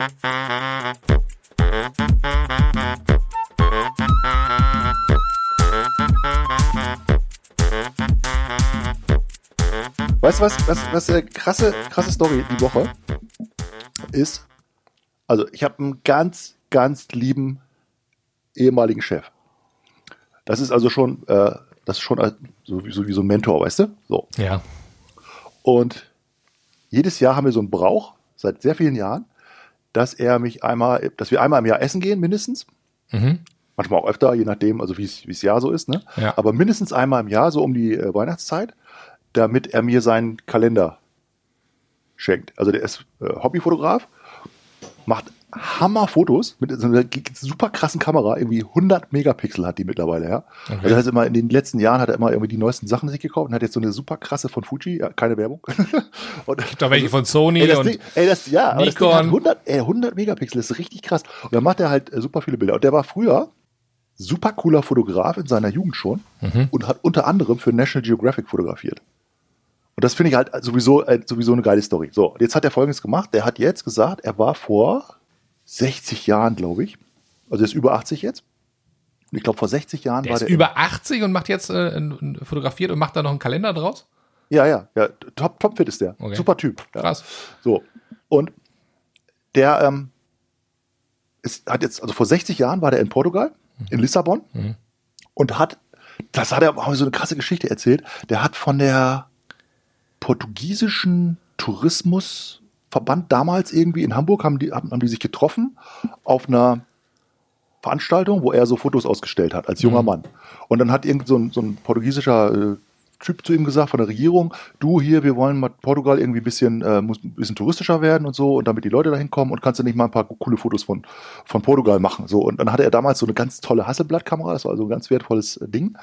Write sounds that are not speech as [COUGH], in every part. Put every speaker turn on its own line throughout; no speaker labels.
Weißt du was, was, was eine krasse, krasse Story die Woche ist? Also, ich habe einen ganz, ganz lieben ehemaligen Chef. Das ist also schon, äh, das ist schon so wie, so wie so ein Mentor, weißt du? So.
Ja.
Und jedes Jahr haben wir so einen Brauch, seit sehr vielen Jahren, dass er mich einmal, dass wir einmal im Jahr essen gehen, mindestens.
Mhm.
Manchmal auch öfter, je nachdem, also wie es Jahr so ist, ne?
Ja.
Aber mindestens einmal im Jahr, so um die äh, Weihnachtszeit, damit er mir seinen Kalender schenkt. Also der ist äh, Hobbyfotograf, macht Hammerfotos mit so einer super krassen Kamera, irgendwie 100 Megapixel hat die mittlerweile, ja.
Okay.
Also das heißt immer in den letzten Jahren hat er immer irgendwie die neuesten Sachen sich gekauft und hat jetzt so eine super krasse von Fuji, ja, keine Werbung. [LAUGHS] und,
auch welche von Sony
Ey, das
und
Ding, ey, das, ja, aber das
Nikon.
hat 100, ey, 100 Megapixel, das ist richtig krass. Und dann macht er halt äh, super viele Bilder. Und der war früher super cooler Fotograf in seiner Jugend schon
Mhm.
und hat unter anderem für National Geographic fotografiert. Und das finde ich halt sowieso, äh, sowieso eine geile Story. So, jetzt hat er Folgendes gemacht. Der hat jetzt gesagt, er war vor 60 Jahren, glaube ich, also er ist über 80 jetzt. Und ich glaube, vor 60 Jahren
der
war
ist
der.
über 80 und macht jetzt äh, fotografiert und macht da noch einen Kalender draus?
ja, ja, ja, top, top fit ist der.
Okay.
Super Typ. Ja.
Krass.
So. Und der ähm, ist, hat jetzt, also vor 60 Jahren war der in Portugal, in Lissabon,
Mhm.
und hat, das hat er auch so eine krasse Geschichte erzählt, der hat von der portugiesischen Tourismusverband damals irgendwie in Hamburg, haben die, haben, haben die sich getroffen auf einer Veranstaltung, wo er so Fotos ausgestellt hat, als junger
Mhm.
Mann. Und dann hat irgend so ein, so ein portugiesischer äh, Typ zu ihm gesagt von der Regierung, du hier, wir wollen mal Portugal irgendwie ein bisschen, äh, muss ein bisschen touristischer werden und so und damit die Leute dahin kommen und kannst du nicht mal ein paar coole Fotos von, von Portugal machen. So, und dann hatte er damals so eine ganz tolle Hasselblatt-Kamera, das war also ein ganz wertvolles äh, Ding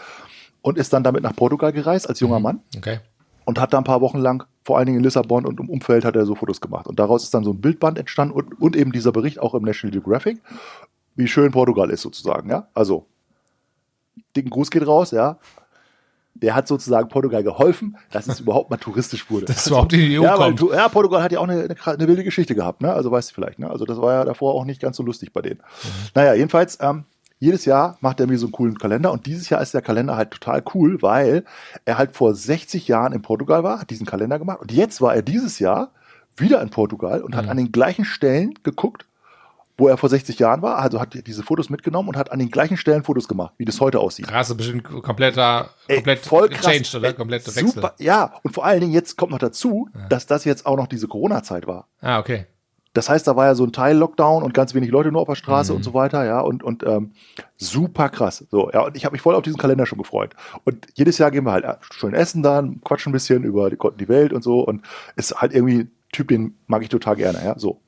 und ist dann damit nach Portugal gereist als junger Mann
Okay.
Und hat da ein paar Wochen lang, vor allen Dingen in Lissabon und im Umfeld, hat er so Fotos gemacht. Und daraus ist dann so ein Bildband entstanden und, und eben dieser Bericht auch im National Geographic, wie schön Portugal ist sozusagen, ja. Also, dicken Gruß geht raus, ja. Der hat sozusagen Portugal geholfen, dass es überhaupt mal touristisch wurde. [LAUGHS]
Dass es überhaupt in die EU
ja, weil,
kommt.
ja, Portugal hat ja auch eine, eine, eine wilde Geschichte gehabt, ne? Also weißt du vielleicht, ne? Also das war ja davor auch nicht ganz so lustig bei denen. Naja, jedenfalls, ähm, jedes Jahr macht er mir so einen coolen Kalender und dieses Jahr ist der Kalender halt total cool, weil er halt vor 60 Jahren in Portugal war, hat diesen Kalender gemacht und jetzt war er dieses Jahr wieder in Portugal und hat
Mhm.
an den gleichen Stellen geguckt, wo er vor 60 Jahren war, also hat diese Fotos mitgenommen und hat an den gleichen Stellen Fotos gemacht, wie das heute aussieht.
Krass, bestimmt kompletter,
Ey,
komplett
voll krass.
changed, oder?
Ey,
Komplett
Super, ja, und vor allen Dingen jetzt kommt noch dazu, dass das jetzt auch noch diese Corona-Zeit war.
Ah, okay.
Das heißt, da war ja so ein Teil-Lockdown und ganz wenig Leute nur auf der Straße
Mhm.
und so weiter, ja, und, und ähm, super krass. So, ja, und ich habe mich voll auf diesen Kalender schon gefreut. Und jedes Jahr gehen wir halt äh, schön essen dann, quatschen ein bisschen über die, die Welt und so und ist halt irgendwie ein Typ, den mag ich total gerne, ja, so.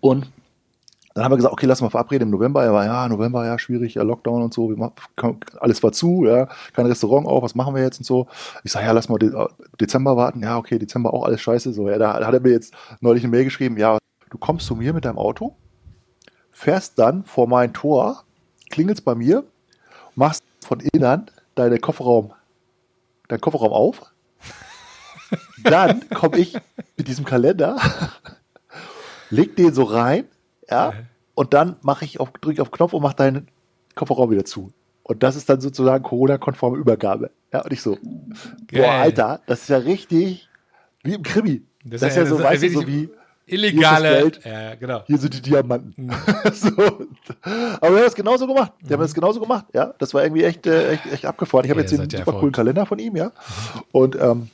Und dann haben wir gesagt, okay, lass mal verabreden im November. Er war, ja, November, ja, schwierig, ja, Lockdown und so. Alles war zu, ja, kein Restaurant auf, was machen wir jetzt und so. Ich sage, ja, lass mal De Dezember warten. Ja, okay, Dezember auch alles scheiße. So, ja, da hat er mir jetzt neulich eine Mail geschrieben, ja, du kommst zu mir mit deinem Auto, fährst dann vor mein Tor, klingelst bei mir, machst von innen deine Kofferraum, deinen Kofferraum auf. [LAUGHS] Dann komme ich mit diesem Kalender, leg den so rein, ja, und dann mache ich auf, drücke auf Knopf und mache deinen Kofferraum wieder zu. Und das ist dann sozusagen Corona-konforme Übergabe. Ja, und ich so, boah,
Geil.
Alter, das ist ja richtig wie im Krimi. Das, ist ja so, weißt du, so wie,
illegale.
Hier ist das
Ja, genau.
hier sind die Diamanten.
Mhm. [LAUGHS]
so. Aber wir haben das genauso gemacht. Wir haben das genauso gemacht, ja. Das war irgendwie echt, äh, echt, echt abgefahren. Ich habe
Ja,
jetzt den
ja
super coolen Kalender von ihm, ja. Und ähm,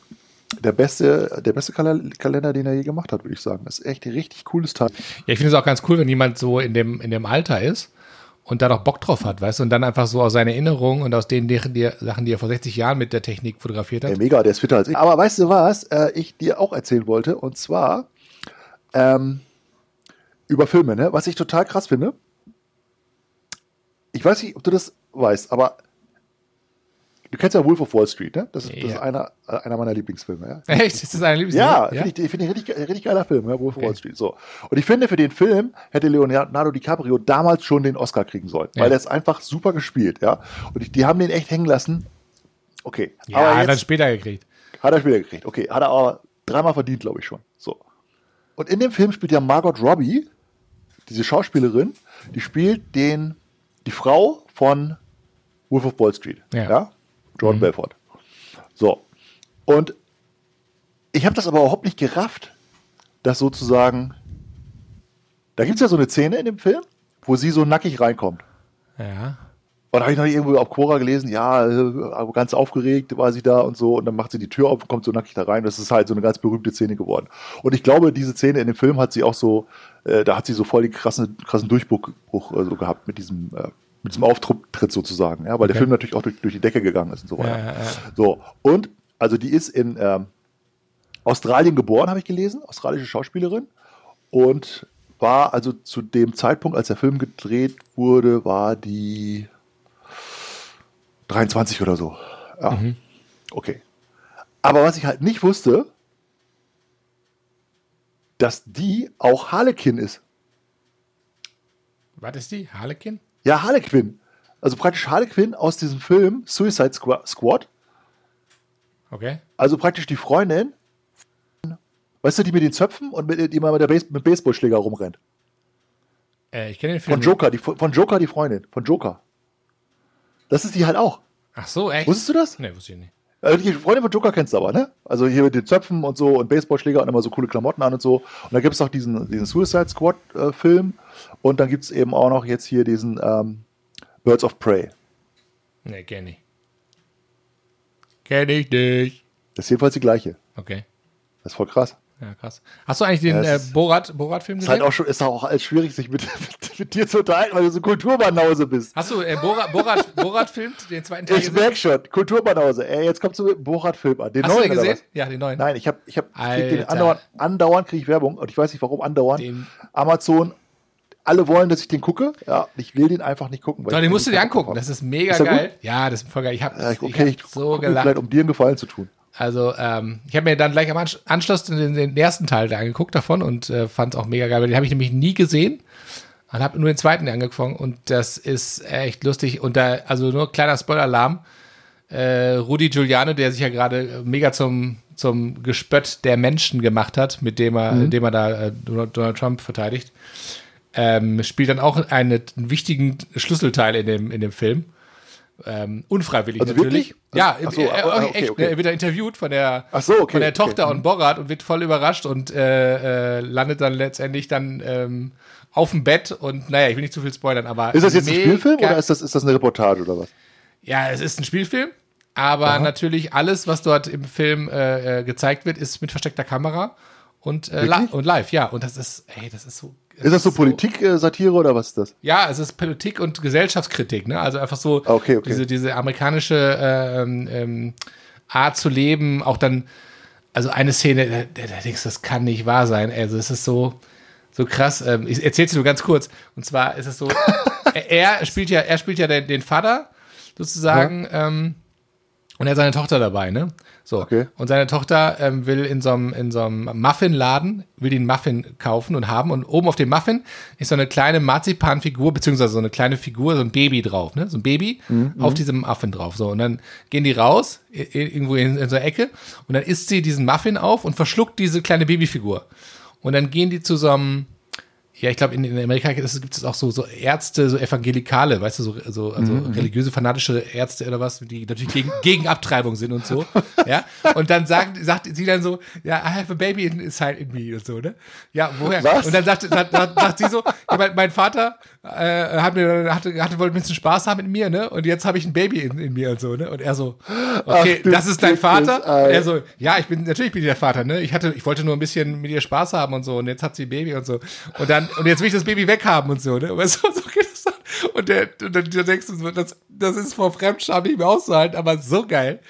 der beste, der beste Kal- Kalender, den er je gemacht hat, würde ich sagen. Das ist echt ein richtig cooles Teil.
Ja, ich finde es auch ganz cool, wenn jemand so in dem, in dem Alter ist und da noch Bock drauf hat, weißt du, und dann einfach so aus seinen Erinnerungen und aus den die, die Sachen, die er vor 60 Jahren mit der Technik fotografiert hat.
Ey, mega, der ist fitter als ich. Aber weißt du was, äh, ich dir auch erzählen wollte? Und zwar ähm, über Filme, ne? Was ich total krass finde. Ich weiß nicht, ob du das weißt, aber du kennst ja Wolf of Wall Street, ne? Das ist, das ist
Ja.
einer, äh, einer meiner Lieblingsfilme, ja? [LAUGHS]
Echt? Ist das ein Lieblings
Ja,
ja?
finde ich, finde ich richtig, richtig geiler Film, ja, Wolf of
Okay.
Wall Street. So. Und ich finde, für den Film hätte Leonardo DiCaprio damals schon den Oscar kriegen sollen,
Ja.
weil der ist einfach super gespielt, ja. Und ich, die haben den echt hängen lassen. Okay.
Ja, hat er später gekriegt.
Hat er später gekriegt. Okay, hat er aber dreimal verdient, glaube ich schon. So. und in dem Film spielt ja Margot Robbie, diese Schauspielerin, die spielt den, die Frau von Wolf of Wall Street.
Ja.
Jordan Belfort. So. Und ich habe das aber überhaupt nicht gerafft, dass sozusagen, da gibt es ja so eine Szene in dem Film, wo sie so nackig reinkommt.
Ja.
Und da habe ich noch irgendwo auf Quora gelesen, ja, äh, ganz aufgeregt war sie da und so. Und dann macht sie die Tür auf und kommt so nackig da rein. Das ist halt so eine ganz berühmte Szene geworden. Und ich glaube, diese Szene in dem Film hat sie auch so, äh, da hat sie so voll den krassen, krassen Durchbruch Bruch, äh, so gehabt mit diesem, äh, mit diesem Auftritt sozusagen. Ja, weil der
Okay.
Film natürlich auch durch, durch die Decke gegangen ist und so weiter.
Ja, ja.
So, und also die ist in ähm, Australien geboren, habe ich gelesen, australische Schauspielerin. Und war also zu dem Zeitpunkt, als der Film gedreht wurde, war die 23 oder so. Ja. Okay. Aber was ich halt nicht wusste, dass die auch Harlequin ist.
Was ist die? Harlequin?
Ja, Harlequin. Also praktisch Harlequin aus diesem Film Suicide Squa- Squad.
Okay.
Also praktisch die Freundin, weißt du, die mit den Zöpfen und mit, die mal mit der Base, mit Baseballschläger rumrennt.
Äh, ich kenne den Film.
Von Joker, die, von Joker die Freundin, von Joker. Das ist die halt auch.
Ach so, echt?
Wusstest du das?
Nee, wusste ich nicht.
Also die Freundin von Joker kennst du aber, ne? Also hier mit den Zöpfen und so und Baseballschläger und immer so coole Klamotten an und so. Und da gibt es auch diesen, diesen Suicide Squad äh, Film und dann gibt es eben auch noch jetzt hier diesen ähm, Birds of Prey.
Nee, kenn ich. Kenn ich nicht.
Das ist jedenfalls die gleiche.
Okay.
Das ist voll krass.
Ja, krass. Hast du eigentlich den
Ja,
äh,
ist-
Borat, Borat-Film
Ist
gesehen?
halt auch schon, ist auch alles schwierig, sich mit, mit, [LAUGHS] mit dir zu unterhalten, weil du so Kulturbanause bist.
Hast du äh, Borat, Borat, Borat filmt, den zweiten Teil
Ich merk schon, Kulturbanause. Ey, jetzt kommst du mit Borat-Film an. Den
Hast du
neuen
den
oder
gesehen? Ja, den neuen.
Nein, ich habe ich hab, ich den andauernd, andauernd kriege ich Werbung und ich weiß nicht warum andauernd.
Den-
Amazon, alle wollen, dass ich den gucke. Ja, ich will den einfach nicht gucken. weil
Doch, den musst du dir angucken. Das ist mega
Ist
geil. Ja, das ist voll geil. Ich habe
ich okay, ich
hab so gelacht.
vielleicht, um dir einen Gefallen zu tun.
Also, ähm, ich habe mir dann gleich am Ansch- Anschluss den, den ersten Teil da angeguckt davon und äh, fand es auch mega geil, weil den habe ich nämlich nie gesehen und habe nur den zweiten angefangen und das ist echt lustig. Und da, also nur kleiner Spoiler-Alarm, äh, Rudi Giuliano, der sich ja gerade mega zum, zum Gespött der Menschen gemacht hat, mit dem er,
Mhm.
indem er da äh, Donald, Trump verteidigt, ähm, spielt dann auch eine, einen wichtigen Schlüsselteil in dem, in dem Film. Ähm, unfreiwillig
Also
natürlich.
wirklich?
Ja,
Ach so,
äh,
ah,
äh,
okay,
echt.
okay.
ne, Er wird da interviewt von der,
so, okay,
von der. Tochter
Mhm.
und Borat und wird voll überrascht und äh, äh, landet dann letztendlich dann ähm, auf dem Bett und naja, ich will nicht zu viel spoilern, aber
Ist das jetzt ein Spielfilm oder ist das, ist das eine Reportage oder was?
Ja, es ist ein Spielfilm, aber natürlich alles, was dort im Film äh, äh, gezeigt wird, ist mit versteckter Kamera und, äh, li und live, ja. Und das ist, ey, das ist so.
Ist das so Politik-Satire oder was ist das?
Ja, es ist Politik und Gesellschaftskritik, ne? Also einfach so
Ah, okay, okay.
diese diese amerikanische ähm, ähm, Art zu leben, auch dann, also eine Szene, da, da, denkst du, das kann nicht wahr sein. Also es ist so so krass. Ähm, ich erzähl's dir nur ganz kurz. Und zwar ist es so, [LAUGHS] er, er spielt ja, er spielt ja den, den Vater sozusagen. Ähm, und er hat seine Tochter dabei, ne? So.
Okay.
Und seine Tochter ähm, will in so einem in so einem Muffinladen, will den Muffin kaufen und haben. Und oben auf dem Muffin ist so eine kleine Marzipanfigur, beziehungsweise so eine kleine Figur, so ein Baby drauf, ne? So ein Baby auf diesem Muffin drauf. So. Und dann gehen die raus, irgendwo in, in so eine Ecke, und dann isst sie diesen Muffin auf und verschluckt diese kleine Babyfigur. Und dann gehen die zu so einem, ja, ich glaube, in, in Amerika gibt es auch so, so Ärzte, so Evangelikale, weißt du, so, so also religiöse, fanatische Ärzte oder was, die natürlich gegen, [LAUGHS] gegen Abtreibung sind und so. ja. Und dann sagt, sagt sie dann so, ja, I have a baby inside in me und so, ne? Ja, woher?
Was?
Und dann sagt, sagt, sagt, sie so, ja, mein, mein Vater äh, hat mir, hatte, hatte, wollte ein bisschen Spaß haben mit mir, ne? Und jetzt habe ich ein Baby in, in mir und so, ne? Und er so, okay,
Ach,
das ist dein Vater? Und er so, ja, ich bin, natürlich bin ich der Vater, ne? Ich hatte, ich wollte nur ein bisschen mit ihr Spaß haben und so, und jetzt hat sie ein Baby und so. Und dann, und jetzt will ich das Baby weghaben und so, ne? Aber so, so geht das dann. Und der, und dann, dann denkst du so, das, das ist vor Fremdscham nicht mehr auszuhalten, aber so geil.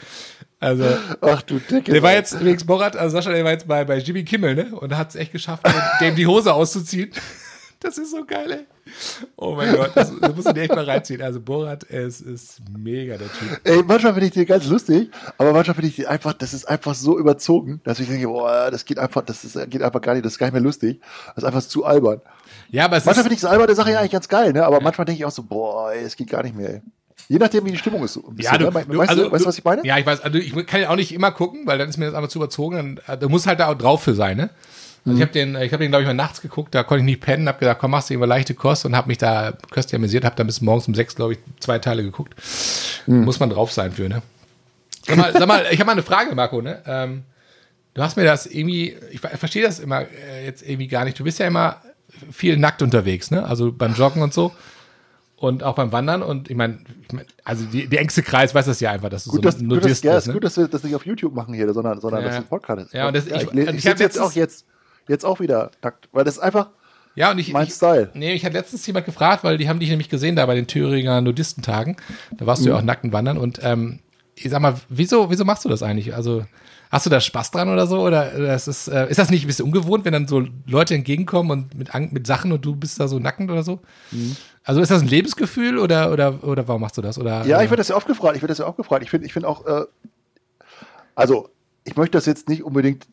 Also,
Ach du Dicke.
der war jetzt, übrigens Borat, also Sascha, der war jetzt bei, bei Jimmy Kimmel, ne? Und hat es echt geschafft, dem, [LAUGHS] dem die Hose auszuziehen. Das ist so geil, ey. Oh mein Gott, das, das musst du dir echt mal reinziehen. Also Borat, es ist mega, der Typ.
Ey, manchmal finde ich die ganz lustig, aber manchmal finde ich die einfach, das ist einfach so überzogen, dass ich denke, boah, das geht einfach, das ist, geht einfach gar nicht, das ist gar nicht mehr lustig. Das ist einfach zu albern.
Ja, aber es
Manchmal finde ich das alberne Sache ja eigentlich ganz geil, ne? Aber manchmal denke ich auch so, boah, ey, es geht gar nicht mehr, ey. Je nachdem, wie die Stimmung ist. Bisschen,
Ja, du,
ne?
du,
weißt,
also,
du, weißt du, was ich meine?
Ja, ich weiß, also ich kann ja auch nicht immer gucken, weil dann ist mir das einfach zu überzogen. Dann, äh, du musst halt da auch drauf für sein, ne? Also ich habe den, ich habe den glaube ich mal nachts geguckt, da konnte ich nicht pennen, habe gesagt, komm, machst du immer leichte Kost und habe mich da köstlich amüsiert, habe dann bis morgens um sechs glaube ich zwei Teile geguckt. Muss man drauf sein für, ne? Sag mal, sag mal ich habe mal eine Frage, Marco, ne? Ähm, du hast mir das irgendwie, ich ver- verstehe das immer äh, jetzt irgendwie gar nicht. Du bist ja immer viel nackt unterwegs, ne? Also beim Joggen und so. Und auch beim Wandern und ich meine, ich mein, also die, die engste Kreis weiß das ja einfach, dass du
Gut,
so
dass,
ein
gut, dass,
Nudist
ja,
bist,
ist
ne?
gut, dass wir das nicht auf YouTube machen hier, sondern, sondern
Ja.
dass es ein Podcast ist.
Ja, und das-
ja,
ich-
ich,
und
ich,
ich
sitze jetzt auch jetzt, jetzt auch wieder nackt, weil das ist einfach
Ja, und ich,
mein
ich,
Style.
Nee, ich hatte letztens jemand gefragt, weil die haben dich nämlich gesehen da bei den Thüringer Nudistentagen. Da warst du
Mhm.
ja auch nackten wandern und ähm, ich sag mal, wieso, wieso machst du das eigentlich? Also hast du da Spaß dran oder so? Oder oder ist, äh, ist das nicht ein bisschen ungewohnt, wenn dann so Leute entgegenkommen und mit, mit Sachen und du bist da so nackend oder so?
Mhm.
Also ist das ein Lebensgefühl oder, oder, oder warum machst du das? Oder,
Ja, ich werde das ja oft gefragt. Ich werde das ja auch gefragt. Ich finde ich finde auch, äh, also ich möchte das jetzt nicht unbedingt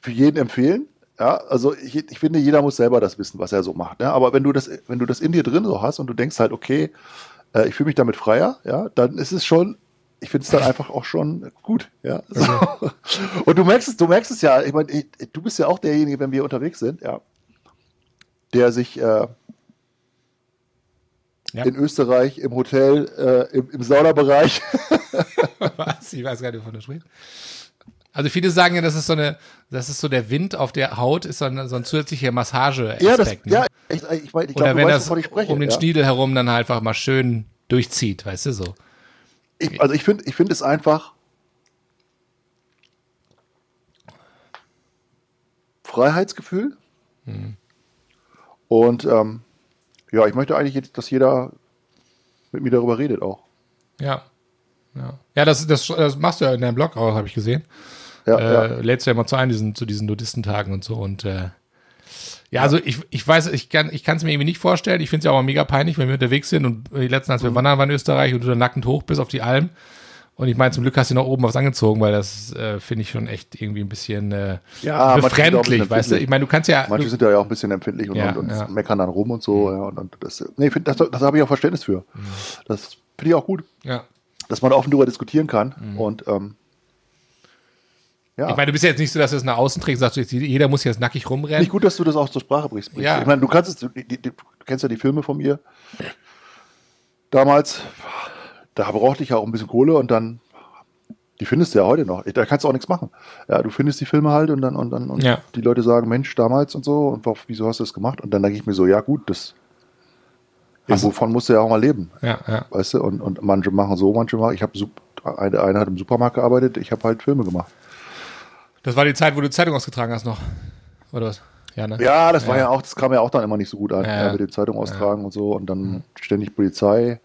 für jeden empfehlen. Ja, also ich, ich finde, jeder muss selber das wissen, was er so macht. Ja? Aber wenn du das, wenn du das in dir drin so hast und du denkst halt, okay, äh, ich fühle mich damit freier, ja, dann ist es schon, ich finde es dann einfach auch schon gut, ja. So. [LAUGHS] Und du merkst es, du merkst es ja, ich meine, du bist ja auch derjenige, wenn wir unterwegs sind, ja, der sich äh,
Ja.
in Österreich im Hotel, äh, im, im Saunabereich [LAUGHS]
Was? Ich weiß gar nicht, wovon du sprichst. Also viele sagen ja, das ist so eine, das ist so der Wind auf der Haut, ist so ein, so ein zusätzlicher Massage-Aspekt.
Ja, das,
ne?
ja, ich, ich, ich
Oder
glaube,
wenn
weißt,
das
spreche.
um den
ja.
Schniedel herum dann halt einfach mal schön durchzieht, weißt du so.
Ich, also ich finde ich finde es einfach Freiheitsgefühl.
Hm.
Und ähm, ja, ich möchte eigentlich, jetzt, dass jeder mit mir darüber redet auch.
Ja. Ja, ja das, das, das machst du ja in deinem Blog auch, habe ich gesehen.
Ja,
äh,
ja.
lädst du ja immer zu ein, diesen, zu diesen Nudistentagen und so. Und äh, ja, also ich, ich weiß, ich kann ich kann es mir irgendwie nicht vorstellen. Ich finde es ja auch mal mega peinlich, wenn wir unterwegs sind und die letzten,
Mhm.
als wir wandern waren in Österreich und du dann nackend hoch bist auf die Alm. Und ich meine, zum Glück hast du noch oben was angezogen, weil das äh, finde ich schon echt irgendwie ein bisschen äh,
Ja,
befremdlich, weißt du? Ich meine, du kannst ja.
Manche
du,
sind ja auch ein bisschen empfindlich und,
Ja,
und, und
ja.
meckern dann rum und so. Ja, und, und das, nee, find, das, das habe ich auch Verständnis für.
Mhm.
Das finde ich auch gut,
ja.
dass man offen darüber diskutieren kann. Und ähm, ja.
Ich meine, du bist ja jetzt nicht so, dass du es nach außen trägst, sagst du jeder muss jetzt nackig rumrennen.
Nicht gut, dass du das auch zur Sprache bringst.
Ja.
Ich meine, du kannst es, du, du kennst ja die Filme von mir. Damals, da brauchte ich ja auch ein bisschen Kohle und dann, die findest du ja heute noch. Da kannst du auch nichts machen. Ja, du findest die Filme halt und dann, und dann, und
Ja.
die Leute sagen, Mensch, damals und so, und wieso hast du das gemacht? Und dann denke ich mir so, ja gut, das,
du-
wovon musst du ja auch mal leben.
Ja, ja.
Weißt du, und, und manche machen so, manche machen, ich habe, eine, eine hat im Supermarkt gearbeitet, ich habe halt Filme gemacht.
Das war die Zeit, wo du Zeitung ausgetragen hast noch. Oder was? Ja, ne?
Ja, das war ja auch, das kam ja auch dann immer nicht so gut an,
Ja,
ja,
ja.
mit den Zeitung austragen und so und dann ständig Polizei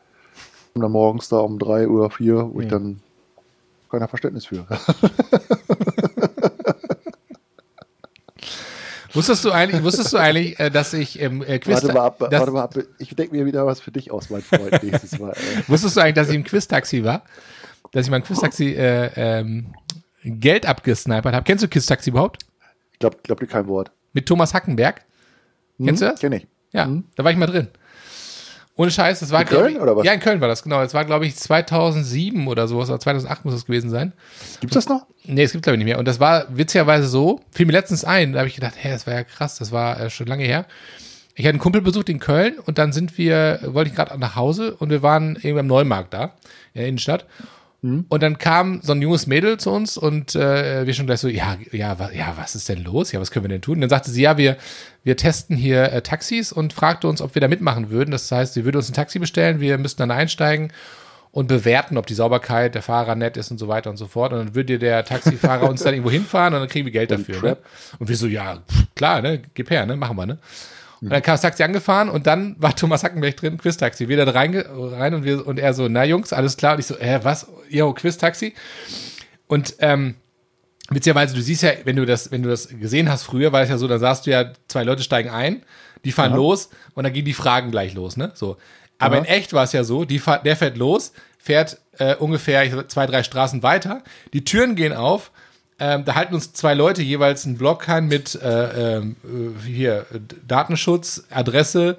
und dann morgens da um drei oder vier, wo ich dann keiner Verständnis für. [LAUGHS]
Wusstest du eigentlich, wusstest du eigentlich, äh, dass ich im äh, Quiz
warte mal ab, warte mal ab, ich denke mir wieder was für dich aus, mein Freund, nächstes Mal.
Wusstest du eigentlich, dass ich im Quiz-Taxi war? Dass ich mein Quiz-Taxi äh, ähm, Geld abgesnipert habe. Kennst du Quiz-Taxi überhaupt?
Ich glaube glaub dir kein Wort.
Mit Thomas Hackenberg? Kennst du das?
Kenn ich.
Ja, da war ich mal drin. Ohne Scheiß, das war
In Köln,
ich,
oder was?
Ja, in Köln war das, genau. Das war, glaube ich, 2007 oder sowas, oder 2008 muss es gewesen sein.
Gibt's das noch?
Nee, es gibt glaube ich nicht mehr. Und das war witzigerweise so, fiel mir letztens ein, da habe ich gedacht, hä, das war ja krass, das war äh, schon lange her. Ich hatte einen Kumpel besucht in Köln und dann sind wir, wollte ich gerade nach Hause und wir waren irgendwie am Neumarkt da, in der Innenstadt. Und dann kam so ein junges Mädel zu uns und äh, wir schon gleich so, ja, ja, wa, ja, was ist denn los? Ja, was können wir denn tun? Und dann sagte sie, ja, wir, wir testen hier äh, Taxis und fragte uns, ob wir da mitmachen würden. Das heißt, sie würde uns ein Taxi bestellen, wir müssten dann einsteigen und bewerten, ob die Sauberkeit der Fahrer nett ist und so weiter und so fort. Und dann würde der Taxifahrer uns dann irgendwo hinfahren und dann kriegen wir Geld dafür. Ne? Und wir so, ja, pff, klar, ne, gib her, ne, machen wir, ne. Und dann kam das Taxi angefahren und dann war Thomas Hackenberg drin, Quiz-Taxi. Wir da rein, rein und, wir, und er so, na Jungs, alles klar. Und ich so, äh, was? Jo, Quiz-Taxi. Und ähm, witzigerweise, du siehst ja, wenn du das, wenn du das gesehen hast früher, war es ja so, dann sahst du ja, zwei Leute steigen ein, die fahren los und dann gehen die Fragen gleich los, ne? So. Aber
Ja.
in echt war es ja so, die der fährt los, fährt äh, ungefähr zwei, drei Straßen weiter, die Türen gehen auf, ähm, da halten uns zwei Leute jeweils einen Block an mit äh, ähm, äh, hier Datenschutz, Adresse,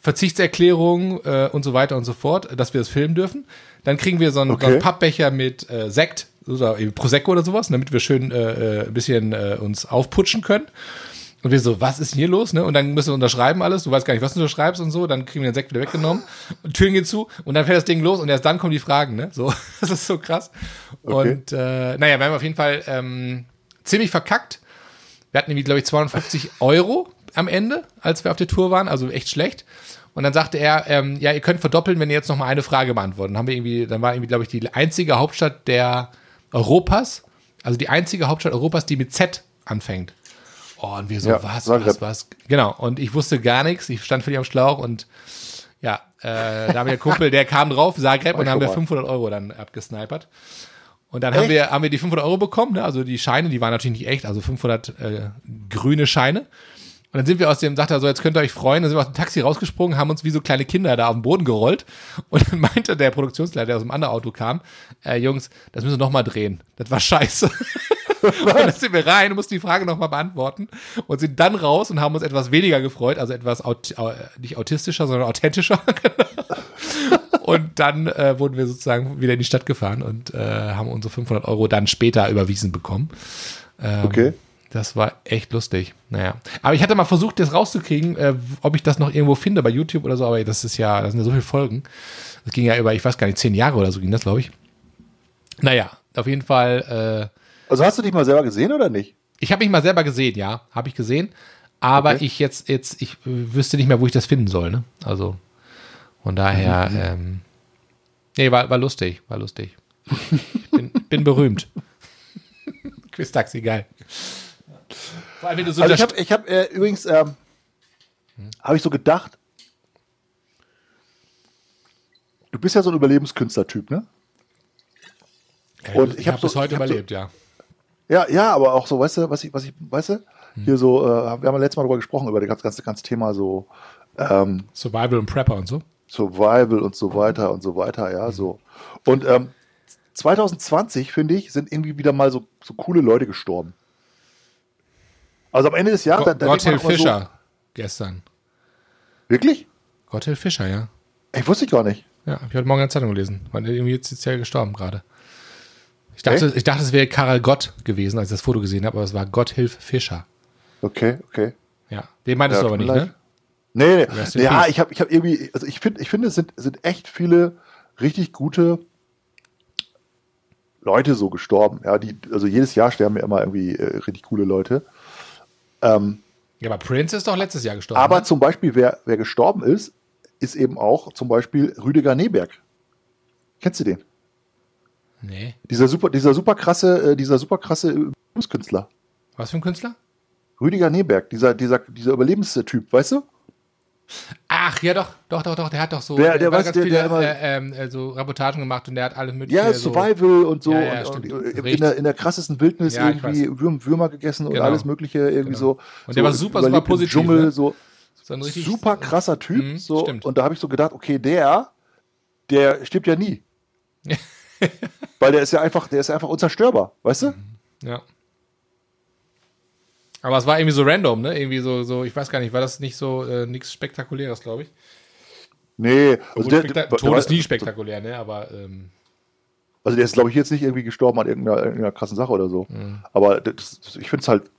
Verzichtserklärung äh, und so weiter und so fort, dass wir das filmen dürfen. Dann kriegen wir so einen, so einen
Okay.
Pappbecher mit äh, Sekt, eben Prosecco oder sowas, damit wir schön äh, äh, ein bisschen äh, uns aufputschen können. Und wir so, was ist denn hier los? Ne? Und dann müssen wir unterschreiben alles. Du weißt gar nicht, was du unterschreibst und so. Dann kriegen wir den Sekt wieder weggenommen. [LAUGHS] Und Türen gehen zu. Und dann fällt das Ding los. Und erst dann kommen die Fragen. Ne? So, [LAUGHS] das ist so krass.
Okay.
Und äh, naja, wir haben auf jeden Fall ähm, ziemlich verkackt. Wir hatten irgendwie, glaube ich, 250 Euro am Ende, als wir auf der Tour waren. Also echt schlecht. Und dann sagte er, ähm, ja, ihr könnt verdoppeln, wenn ihr jetzt noch mal eine Frage beantwortet. Dann haben wir irgendwie, dann war irgendwie, glaube ich, die einzige Hauptstadt der Europas, also die einzige Hauptstadt Europas, die mit Z anfängt. Oh, und wir so,
Ja,
was, was, was? Genau. Und ich wusste gar nichts. Ich stand völlig am Schlauch und ja, äh, da haben wir einen Kumpel, der kam drauf, Zagreb, und dann haben wir
guck mal.
500 Euro dann abgesnipert. Und dann haben wir, haben wir die 500 Euro bekommen, ne? also die Scheine, die waren natürlich nicht echt, also 500 äh, grüne Scheine. Dann sind wir aus dem, sagt er so, jetzt könnt ihr euch freuen, dann sind wir aus dem Taxi rausgesprungen, haben uns wie so kleine Kinder da auf den Boden gerollt. Und dann [LAUGHS] meinte der Produktionsleiter, der aus dem anderen Auto kam, äh, Jungs, das müssen wir nochmal drehen. Das war scheiße. [LAUGHS] und dann sind wir rein mussten die Frage nochmal beantworten und sind dann raus und haben uns etwas weniger gefreut, also etwas aut au- nicht autistischer, sondern authentischer. [LAUGHS] Und dann äh, wurden wir sozusagen wieder in die Stadt gefahren und äh, haben unsere 500 Euro dann später überwiesen bekommen. Ähm,
Okay.
Das war echt lustig. Naja. Aber ich hatte mal versucht, das rauszukriegen, äh, ob ich das noch irgendwo finde bei YouTube oder so, aber das ist ja, das sind ja so viele Folgen. Das ging ja über, ich weiß gar nicht, zehn Jahre oder so ging das, glaube ich. Naja, auf jeden Fall, äh,
Also hast du dich mal selber gesehen oder nicht?
ich habe mich mal selber gesehen, ja, habe ich gesehen. Aber
Okay.
ich jetzt, jetzt, ich wüsste nicht mehr, wo ich das finden soll, ne? Also, von daher, ähm, nee, war, war lustig, war lustig. Ich bin, bin berühmt. [LAUGHS] Quiz-Taxi, geil. Vor allem, wenn du so
Also ich habe ich hab, äh, übrigens, ähm, habe ich so gedacht, du bist ja so ein Überlebenskünstler-Typ, ne?
Ja,
und ich hab
bis
so-
heute
ich hab so-
überlebt, ja.
Ja, ja, aber auch so, weißt du, was ich, was ich, weißt du, hier so, äh, wir haben ja letztes Mal darüber gesprochen, über das ganze, ganze, ganze Thema so ähm,
Survival und Prepper und so.
Survival und so weiter und so weiter, ja, so. Und ähm, 2020, finde ich, sind irgendwie wieder mal so, so coole Leute gestorben. Also am Ende des Jahres,
Go-
da, da denkt man
Gotthilf
auch mal
Fischer gestern.
So, wirklich?
Gotthilf Fischer, ja.
Ich wusste ich gar nicht.
Ja, habe ich heute Morgen in der Zeitung gelesen. Weil irgendwie jetzt ist ja gestorben gerade. Ich dachte, ich dachte, es wäre Karel Gott gewesen, als ich das Foto gesehen habe, aber es war Gotthilf Fischer.
Okay, okay.
Ja, den meintest
Ja,
du aber nicht,
mir leid.
ne?
Nee, nee.
In
Ja, ich habe ich hab irgendwie, also ich finde, ich finde, es sind, sind echt viele richtig gute Leute so gestorben. Ja, die, also jedes Jahr sterben ja immer irgendwie äh, richtig coole Leute. Ähm,
Ja, aber Prince ist doch letztes Jahr gestorben.
aber
ne?
zum Beispiel, wer, wer gestorben ist, ist eben auch zum Beispiel Rüdiger Neberg. Kennst du den?
Nee.
Dieser super, dieser super krasse, äh, dieser super krasse Überlebenskünstler.
Was für ein Künstler?
Rüdiger Neberg, dieser, dieser, dieser Überlebenstyp, weißt du?
Ach, ja doch, doch, doch, doch, der hat doch so
Der- der
hat
weiß,
ganz
der-
viele
der immer-
äh, ähm, äh, so Reportagen gemacht und der hat alle möglichen
Ja,
so,
Survival und so.
Ja, ja,
und,
stimmt.
und in,
Richtig.
der, in der krassesten Wildnis
Ja,
irgendwie Würm, Würmer gegessen und
Genau.
alles Mögliche irgendwie
Genau.
so.
Und der
so
war super, super positiv,
Dschungel,
ne?
so
so
super krasser Typ.
Mhm,
so.
stimmt.
Und da habe ich so gedacht, okay, der, der stirbt ja nie. [LAUGHS] Weil der ist ja einfach, der ist ja einfach unzerstörbar, weißt du?
Ja. Aber es war irgendwie so random, ne? Irgendwie so, so, ich weiß gar nicht, war das nicht so äh, nichts Spektakuläres, glaube ich.
Nee, also der, der,
Tod ist nie spektakulär, ne? Aber ähm,
also der ist, glaube ich, jetzt nicht irgendwie gestorben an irgendeiner, irgendeiner krassen Sache oder so.
Mhm.
Aber das, ich finde es halt.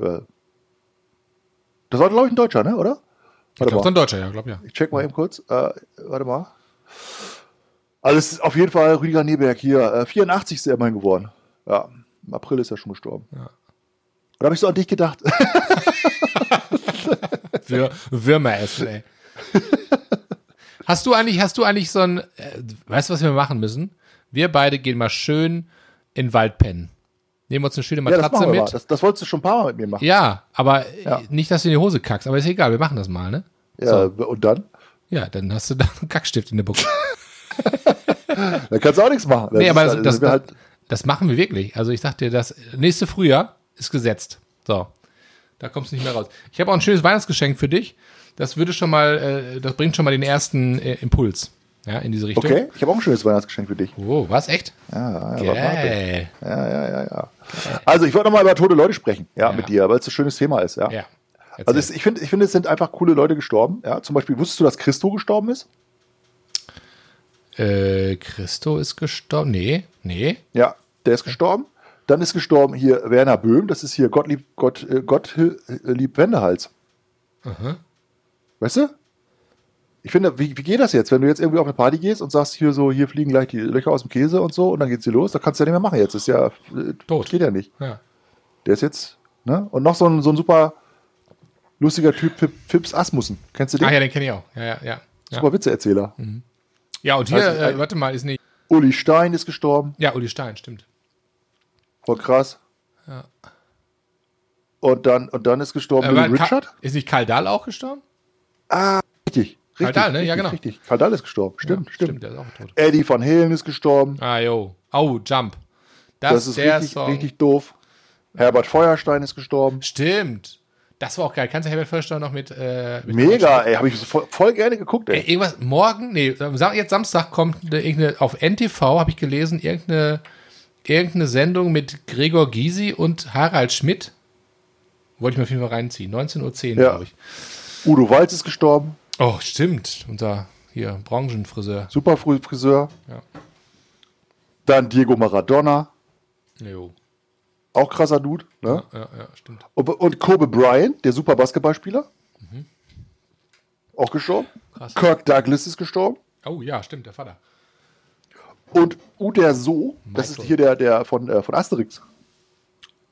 Äh, das war, glaube ich, ein Deutscher, ne? Oder?
ich glaube, so ein Deutscher, ja, glaube ja.
Ich check mal eben kurz. Äh, warte mal. Also es ist auf jeden Fall Rüdiger Neberg hier. Äh, 84 ist er immerhin geworden. Ja, im April ist er schon gestorben.
Ja.
Und da habe ich so an dich gedacht. [LAUGHS]
Für Würmer essen, ey. Hast du eigentlich, hast du eigentlich so ein, äh, weißt du, was wir machen müssen? Wir beide gehen mal schön in den Wald pennen. Nehmen uns eine schöne
ja, das
Matratze
mal.
mit.
Das, das wolltest du schon ein paar Mal mit mir machen.
Ja, aber äh,
Ja.
nicht, dass du in die Hose kackst, aber ist egal, wir machen das mal, ne?
Ja, und dann?
Ja, dann hast du da einen Kackstift in der Buchse. [LAUGHS]
Da kannst du auch nichts machen.
Nee,
ist
aber das, das,
halt,
das machen wir wirklich. Also ich sag dir, das nächste Frühjahr ist gesetzt. So, da kommst du nicht mehr raus. Ich habe auch ein schönes Weihnachtsgeschenk für dich. Das würde schon mal, äh, das bringt schon mal den ersten äh, Impuls. Ja, in diese Richtung.
okay, ich habe auch ein schönes Weihnachtsgeschenk für dich.
Oh, was? Echt?
Ja, ja.
Geil.
ja, ja, ja, ja. Also ich wollte nochmal über tote Leute sprechen, ja,
Ja.
mit dir, weil es ein schönes Thema ist, ja.
Ja.
Also
Erzähl.
ich finde, ich finde, es sind einfach coole Leute gestorben. Ja, zum Beispiel, wusstest du, dass Christo gestorben ist?
Äh, Christo ist gestorben. Nee, nee.
Ja, der ist gestorben. Dann ist gestorben hier Werner Böhm, das ist hier Gottlieb, Gott, äh, Gottlieb Wendehals. Weißt du? Ich finde, wie, wie geht das jetzt, wenn du jetzt irgendwie auf eine Party gehst und sagst, hier so, hier fliegen gleich die Löcher aus dem Käse und so und dann geht's hier los, da kannst du ja nicht mehr machen jetzt. ist ja äh,
Tot.
Geht ja nicht.
Ja.
Der ist jetzt, ne? Und noch so ein, so ein super lustiger Typ, Fips Asmussen. Kennst du den?
Ah ja, den kenne ich auch. Ja, ja, ja. Ja,
Super Witzeerzähler.
ja und hier,
Also,
äh, warte mal, ist nicht.
Uli Stein ist gestorben.
Ja, Uli Stein, stimmt.
Voll krass.
Ja.
Und dann, und dann ist gestorben
Äh, war Ka-
Richard.
Ist nicht Karl Dahl auch gestorben?
Richtig.
Karl
richtig,
Dahl, ne? Ja,
richtig,
genau.
Richtig. Karl Dahl ist gestorben. Stimmt,
Ja,
stimmt.
Der ist auch tot.
Eddie van Halen ist gestorben.
Ah, jo. Oh, Jump. Das,
Das ist richtig,
Song.
richtig doof. Herbert Feuerstein ist gestorben.
Stimmt. Das war auch geil. Kannst du Herbert Förster noch mit, äh, mit
Mega, ey, habe ich voll, voll gerne geguckt, ey.
Ey, irgendwas, morgen, nee, jetzt Samstag kommt eine, irgendeine, auf NTV habe ich gelesen, irgendeine, irgendeine Sendung mit Gregor Gysi und Harald Schmidt. Wollte ich mir auf jeden Fall reinziehen. 19.10 Uhr,
Ja.
glaube ich.
Udo Walz ist gestorben.
Oh, stimmt. Unser hier Branchenfriseur.
Super Fri- Friseur.
Ja.
Dann Diego Maradona.
Jo.
Auch krasser Dude. Ne?
Ja, ja, stimmt.
Und, und Kobe Bryant, der super Basketballspieler. Auch gestorben.
Mhm. Krass.
Kirk Douglas ist gestorben.
Oh ja, stimmt, der Vater.
Und Uder So, das ist hier der, der von, äh, von Asterix.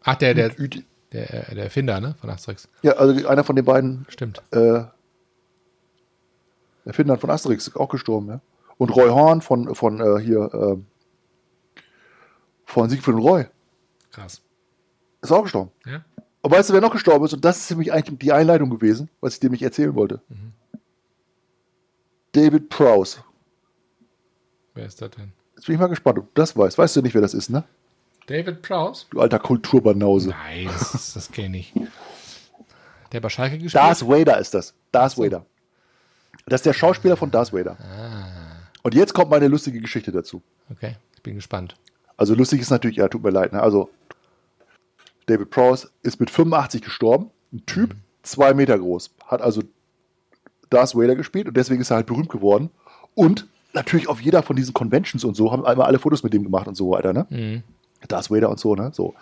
Ach, der, der, der, der Erfinder, ne? Von Asterix.
Ja, also einer von den beiden
Stimmt.
äh, Erfindern von Asterix auch gestorben, ja. Und Roy Horn von, von äh, hier, ähm, von Siegfried und Roy
Krass.
ist auch gestorben.
Ja?
Und weißt du, wer noch gestorben ist? Und das ist nämlich eigentlich die Einleitung gewesen, was ich dir nicht erzählen wollte.
Mhm.
David Prowse.
Wer ist das denn?
Jetzt bin ich mal gespannt, ob du das weißt. Weißt du nicht, wer das ist, ne?
David Prowse?
Du alter Kulturbanause.
Nein, das, das kenne ich. Der bei Schalke gespielt?
Darth Vader ist das. Darth Vader. Das ist der Schauspieler von Darth Vader.
Ah.
Und jetzt kommt meine lustige Geschichte dazu.
Okay, ich bin gespannt.
Also lustig ist natürlich, ja, tut mir leid, ne? Also David Prowse ist mit 85 gestorben. Ein Typ, zwei Meter groß. Hat also Darth Vader gespielt und deswegen ist er halt berühmt geworden. Und natürlich auf jeder von diesen Conventions und so haben einmal alle Fotos mit dem gemacht und so weiter, ne? Darth Vader und so, ne? So.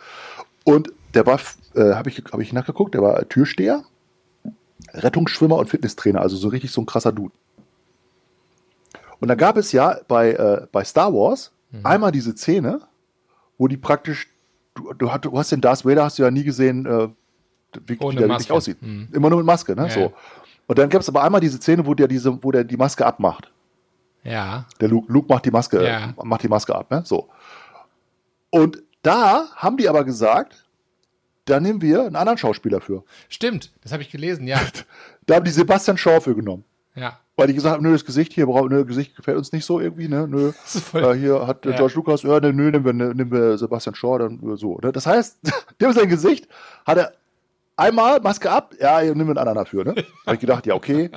Und der war, äh, habe ich, hab ich nachgeguckt, der war Türsteher, Rettungsschwimmer und Fitnesstrainer, also so richtig so ein krasser Dude. Und da gab es ja bei, äh, bei Star Wars einmal diese Szene, wo die praktisch, du, du, hast, du hast den Darth Vader, hast du ja nie gesehen, äh, wie,
Ohne
wie der wirklich aussieht.
Mhm.
Immer nur mit Maske, ne?
Ja,
so. Und dann gab es aber einmal diese Szene, wo der, diese, wo der die Maske abmacht.
Ja.
Der Luke, Luke macht die Maske,
Ja.
äh, macht die Maske ab, ne? So. Und da haben die aber gesagt, da nehmen wir einen anderen Schauspieler für.
Stimmt, das habe ich gelesen, ja. [LAUGHS]
Da haben die Sebastian Shaw für genommen.
Ja.
Weil die gesagt haben, nö, das Gesicht hier, nö, Gesicht gefällt uns nicht so irgendwie, ne? Nö. [LAUGHS] Äh, hier hat äh,
Ja.
George Lucas, ja, ne, nö, nehmen wir, ne, nehmen wir Sebastian Shaw, dann äh, so. Ne? Das heißt, [LAUGHS] dem sein Gesicht hat er einmal Maske ab, ja, nehmen wir einen anderen dafür, ne? Habe ich gedacht, ja, okay.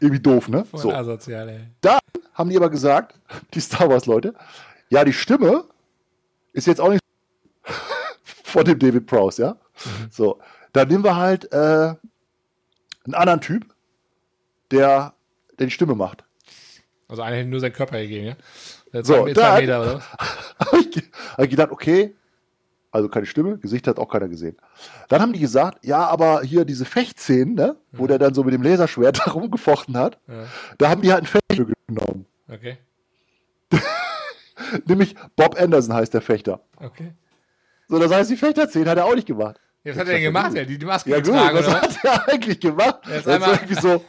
Irgendwie doof, ne?
Voll
So.
asozial, ey.
Dann haben die aber gesagt, [LAUGHS] die Star Wars-Leute, ja, die Stimme ist jetzt auch nicht [LAUGHS] von dem David Prowse, ja? So, dann nehmen wir halt äh, einen anderen Typ, der, der die Stimme macht.
Also einer hätte nur seinen Körper gegeben, ja? Der
So,
zwei, zwei Meter, oder? [LAUGHS]
habe ich, hab ich gedacht, okay, also keine Stimme, Gesicht hat auch keiner gesehen. Dann haben die gesagt, ja, aber hier diese Fechtszenen, ne, wo der dann so mit dem Laserschwert [LAUGHS] da rumgefochten hat,
Ja.
da haben die halt einen Fechter genommen.
Okay. [LAUGHS]
Nämlich Bob Anderson heißt der Fechter.
Okay.
So, das heißt, die Fechterszenen hat er auch nicht gemacht.
Ja, was hat er denn gemacht? Ja, die, die Maske
Ja, gut,
getragen,
was
oder
hat er [LAUGHS] eigentlich gemacht?
Er ist einmal-
irgendwie so.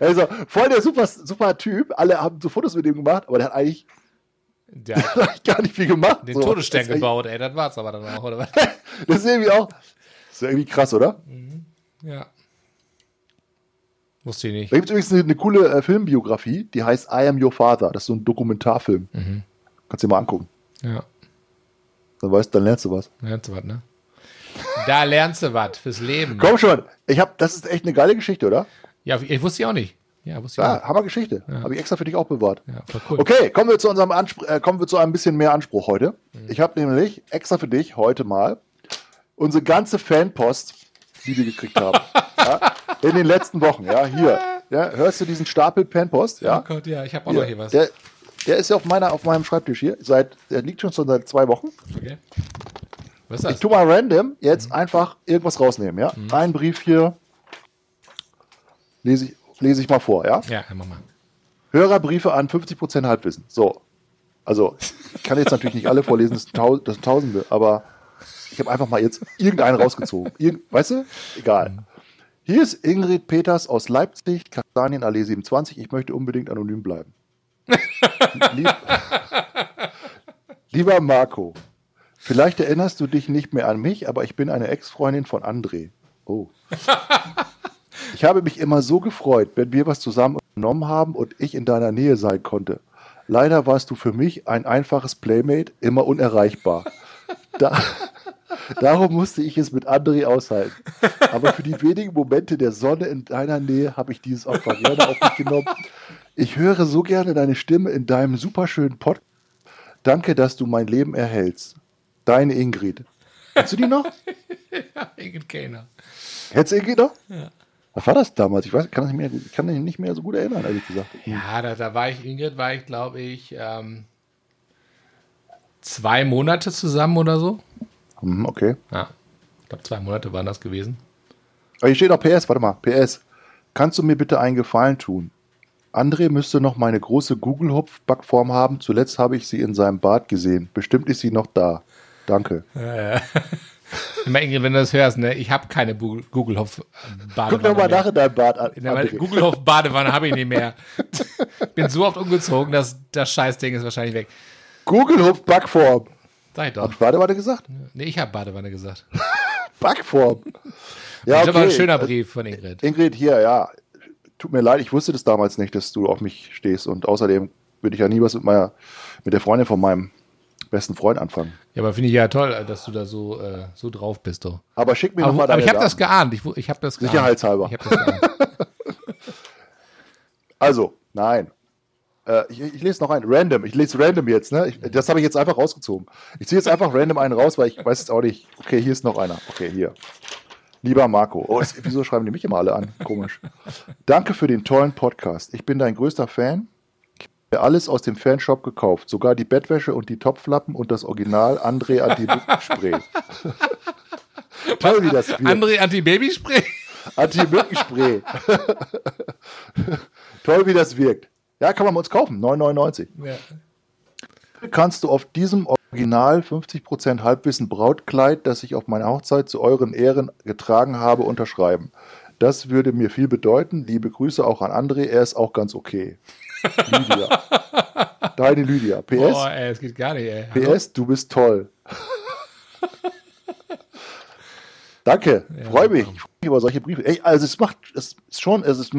also, voll der super, super Typ. Alle haben so Fotos mit ihm gemacht, aber der hat eigentlich,
Der hat [LAUGHS]
eigentlich gar nicht viel gemacht.
den
so.
Todesstern gebaut, ey. Das war's aber dann auch, oder was? [LAUGHS]
Das ist irgendwie auch. Das ist irgendwie krass, oder?
Ja. Wusste ich nicht.
Da gibt es übrigens eine, eine coole äh, Filmbiografie, die heißt I Am Your Father. Das ist so ein Dokumentarfilm.
Mhm.
Kannst du dir mal angucken.
Ja.
Dann weißt, dann lernst du was.
Lernst du was, ne? Da lernst du was fürs Leben.
Komm schon, ich hab, das ist echt eine geile Geschichte, oder?
Ja, ich wusste ich auch nicht. Ja, wusste ich
Ja,
nicht.
Hammer Geschichte. Habe ich extra für dich auch bewahrt.
Ja, cool.
Okay, kommen wir zu unserem Anspr äh, kommen wir zu einem bisschen mehr Anspruch heute.
Mhm.
Ich habe nämlich extra für dich heute mal unsere ganze Fanpost, die wir gekriegt haben, [LAUGHS] ja, in den letzten Wochen. Ja, hier Ja, hörst du diesen Stapel Penpost? Ja.
Oh Gott, ja, ich habe auch
Hier,
noch hier was.
Der, der ist ja auf, meiner, auf meinem Schreibtisch hier. Seit, der liegt schon, seit zwei Wochen.
Okay. Was ist
Ich
das?
tu mal random jetzt einfach irgendwas rausnehmen, ja? Ein Brief hier. Lese ich, lese ich mal vor, ja?
Ja, mach mal.
Hörerbriefe an 50% Halbwissen. So. Also, ich kann jetzt natürlich nicht alle vorlesen, das sind, Tau das sind Tausende, aber ich habe einfach mal jetzt irgendeinen rausgezogen. Irgend, weißt du? Egal. Hier ist Ingrid Peters aus Leipzig, Kastanienallee 27. Ich möchte unbedingt anonym bleiben. Lieb, lieber Marco, vielleicht erinnerst du dich nicht mehr an mich, aber ich bin eine Ex-Freundin von André. Oh. Ich habe mich immer so gefreut, wenn wir was zusammen unternommen haben und ich in deiner Nähe sein konnte. Leider warst du für mich ein einfaches Playmate, immer unerreichbar. Da, darum musste ich es mit André aushalten. Aber für die wenigen Momente der Sonne in deiner Nähe habe ich dieses Opfer gerne auf mich genommen. Ich höre so gerne deine Stimme in deinem superschönen Podcast. Danke, dass du mein Leben erhältst. Deine Ingrid. Kennst du die noch? [LAUGHS]
Ingrid Kellner.
Kennst du Ingrid noch? Ja. Was war das damals? Ich weiß, kann, mich mich nicht mehr so gut erinnern, ehrlich gesagt.
Ja, da, da war ich, Ingrid, war ich, glaube ich, ähm, zwei Monate zusammen oder so.
Hm, okay.
Ja, ich glaube, zwei Monate waren das gewesen.
Aber hier steht auch PS, warte mal, PS. Kannst du mir bitte einen Gefallen tun? André müsste noch meine große Google-Hopf-Backform haben. Zuletzt habe ich sie in seinem Bad gesehen. Bestimmt ist sie noch da. Danke.
Immer Ingrid, [LAUGHS] wenn du das hörst, ne, ich habe keine Bu- Google Hopf Badewanne.
Guck doch mal nach in deinem Bad an.
In der
André.
Google Hopf Badewanne habe ich nicht mehr. [LAUGHS] Bin so oft umgezogen, dass das Scheißding ist wahrscheinlich weg.
Google-Hopf-Backform.
Sag ich doch.
Hab ich Badewanne gesagt?
Nee, ich habe Badewanne gesagt. [LAUGHS]
Backform.
Ja, das war ein
okay.
schöner Brief von Ingrid.
Ingrid, hier, ja. Tut mir leid, ich wusste das damals nicht, dass du auf mich stehst. Und außerdem würde ich ja nie was mit, meiner, mit der Freundin von meinem besten Freund anfangen.
Ja, aber finde ich ja toll, dass du da so, äh, so drauf bist. Doch.
Aber schick mir
Aber,
nochmal
aber
deine
ich habe das geahnt. Ich, ich habe das geahnt.
Sicherheitshalber.
Ich habe das geahnt. [LAUGHS]
Also, nein. Äh, ich, ich lese noch einen. Random. Ich lese random jetzt, ne? Ich, das habe ich jetzt einfach rausgezogen. Ich ziehe jetzt einfach random einen raus, weil ich weiß jetzt auch nicht. Okay, hier ist noch einer. Okay, hier. Lieber Marco. Oh, es, wieso schreiben die mich immer alle an? Komisch. Danke für den tollen Podcast. Ich bin dein größter Fan. Alles aus dem Fanshop gekauft. Sogar die Bettwäsche und die Topflappen und das Original André Anti-Spray. [LAUGHS] Toll, wie das wird.
André Anti-Baby-Spray?
Anti-Mückenspray. [LAUGHS] Toll, wie das wirkt. Ja, kann man bei uns kaufen. 9,99.
Ja.
Kannst du auf diesem Original 50% Halbwissen Brautkleid, das ich auf meiner Hochzeit zu euren Ehren getragen habe, unterschreiben. Das würde mir viel bedeuten. Liebe Grüße auch an André. Er ist auch ganz okay. Lydia. Deine Lydia. PS.
Boah, ey, es geht gar nicht, ey.
PS, du bist toll. Danke, freue mich. Ich freue mich über solche Briefe. Ey, also es macht, es ist schon, es ist,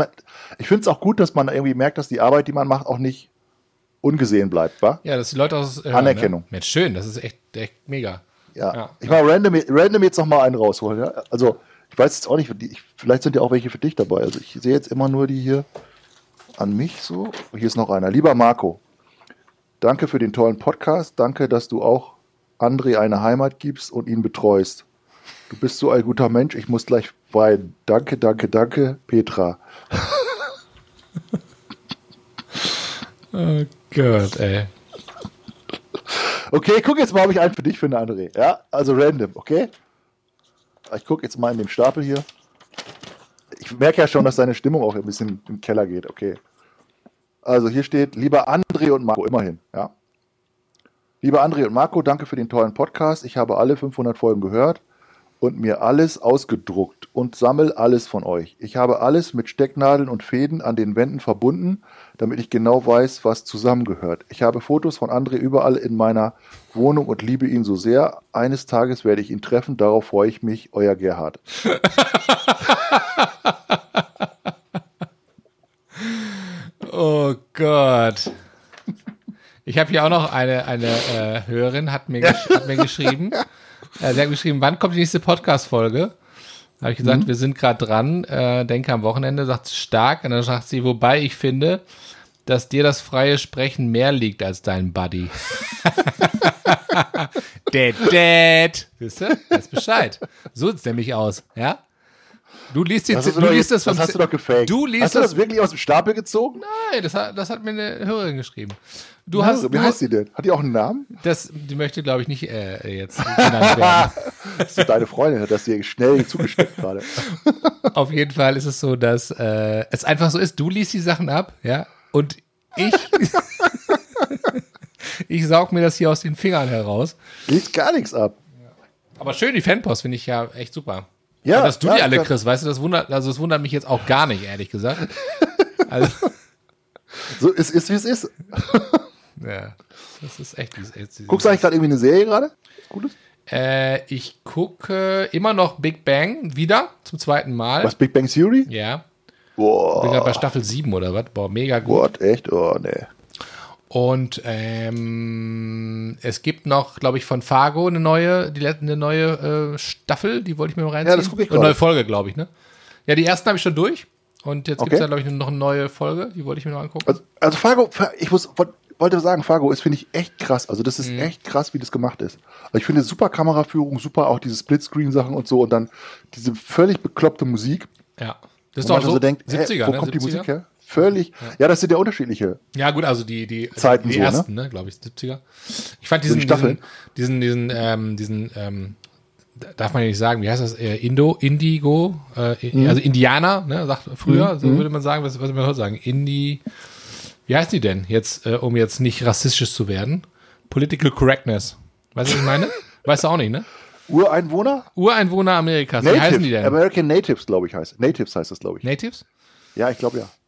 ich finde es auch gut, dass man irgendwie merkt, dass die Arbeit, die man macht, auch nicht ungesehen bleibt, wa?
Ja, dass die Leute aus hören,
Anerkennung.
Ne? Mensch, schön, das ist echt, echt mega.
Ja.
Ja.
Ich mal random, random jetzt noch mal einen rausholen. Ja? Also ich weiß jetzt auch nicht, vielleicht sind ja auch welche für dich dabei. Also ich sehe jetzt immer nur die hier an mich so. Hier ist noch einer. Lieber Marco, danke für den tollen Podcast. Danke, dass du auch André eine Heimat gibst und ihn betreust. Du bist so ein guter Mensch. Ich muss gleich weinen. Danke, danke, danke, Petra. [LAUGHS]
Oh Gott, ey.
Okay, guck jetzt mal, ob ich einen für dich finde, André. Ja, also random, okay? Ich gucke jetzt mal in den Stapel hier. Ich merke ja schon, dass deine Stimmung auch ein bisschen im Keller geht, okay. Also hier steht, lieber André und Marco, immerhin, ja. Lieber André und Marco, danke für den tollen Podcast. Ich habe alle 500 Folgen gehört und mir alles ausgedruckt und sammel alles von euch. Ich habe alles mit Stecknadeln und Fäden an den Wänden verbunden, damit ich genau weiß, was zusammengehört. Ich habe Fotos von André überall in meiner Wohnung und liebe ihn so sehr. Eines Tages werde ich ihn treffen, darauf freue ich mich, euer Gerhard. [LAUGHS]
Oh Gott. Ich habe hier auch noch eine, eine äh, Hörerin, hat mir, hat mir geschrieben. Äh, sie hat geschrieben, wann kommt die nächste Podcast-Folge? Da habe ich gesagt, wir sind gerade dran, äh, denke am Wochenende, sagt sie stark. Und dann sagt sie, wobei ich finde, dass dir das freie Sprechen mehr liegt als dein Buddy. [LAUGHS] Dad, Dad. Siehst du? Weiß Bescheid. So sieht's nämlich aus, ja? Du liest, die,
Das,
du
du,
liest das
das hast du doch gefaked.
Du liest
hast du
das,
wirklich aus dem Stapel gezogen?
Nein, das hat, das hat mir eine Hörerin geschrieben. Du
Ja,
hast,
Wie
du,
heißt die denn? Hat die auch einen Namen?
das, die möchte, glaube ich, nicht äh, jetzt genannt werden. [LAUGHS]
Das ist deine Freundin, hat das dir schnell zugesteckt gerade. [LAUGHS]
Auf jeden Fall ist es so, dass äh, es einfach so ist, du liest die Sachen ab, ja, und ich, [LAUGHS] ich saug mir das hier aus den Fingern heraus.
Liest gar nichts ab.
Aber schön, die Fanpost finde ich ja echt super.
Ja,
Aber dass du
ja,
die alle
klar.
kriegst, weißt du, das wundert, also das wundert mich jetzt auch gar nicht, ehrlich gesagt. [LAUGHS] Also,
So, es ist, wie es ist. [LAUGHS]
ja, das ist echt, das ist echt
Guckst du eigentlich gerade irgendwie eine Serie gerade? Gutes?
Äh, ich gucke immer noch Big Bang wieder zum zweiten Mal.
Was, Big Bang Theory?
Ja. Bin gerade
Boah,
bei Staffel 7 oder was? Boah, mega gut.
Gott, echt? Oh, nee.
Und ähm, es gibt noch, glaube ich, von Fargo eine neue, die eine neue äh, Staffel, die wollte ich mir mal reinziehen.
Ja, das gucke ich
Eine neue Folge, glaube ich, ne? Ja, die ersten habe ich schon durch. Und jetzt gibt es
Okay.
da, glaube ich, noch eine neue Folge, die wollte ich mir noch angucken.
Also, also Fargo, ich muss, wollte sagen, Fargo ist, finde ich, echt krass. Also das ist
Mhm.
echt krass, wie das gemacht ist. Also ich finde super Kameraführung, super auch diese Splitscreen-Sachen und so und dann diese völlig bekloppte Musik.
ja. Das ist doch so
so denkt,
70er,
hä, wo
ne?
kommt die
70er?
Musik her? Völlig. Ja. das sind ja unterschiedliche.
Ja, gut, also die, die,
Zeiten
die
so, ne?
ersten, ne, glaube ich, 70er. Ich fand diesen,
die Staffeln.
diesen, diesen, diesen, ähm, diesen, ähm, darf man ja nicht sagen, wie heißt das, äh, Indo, Indigo, äh,
Mhm.
also Indianer, ne, sagt früher, so würde man sagen, was, was würde man heute sagen, Indi, wie heißt die denn jetzt, äh, um jetzt nicht rassistisch zu werden? Political Correctness. Weißt du, was ich meine? [LAUGHS] weißt du auch nicht, ne?
Ureinwohner?
Ureinwohner Amerikas, wie heißen die denn?
American Natives, glaube ich, heißt. Natives heißt das, glaube ich.
Natives?
Ja, ich glaube ja.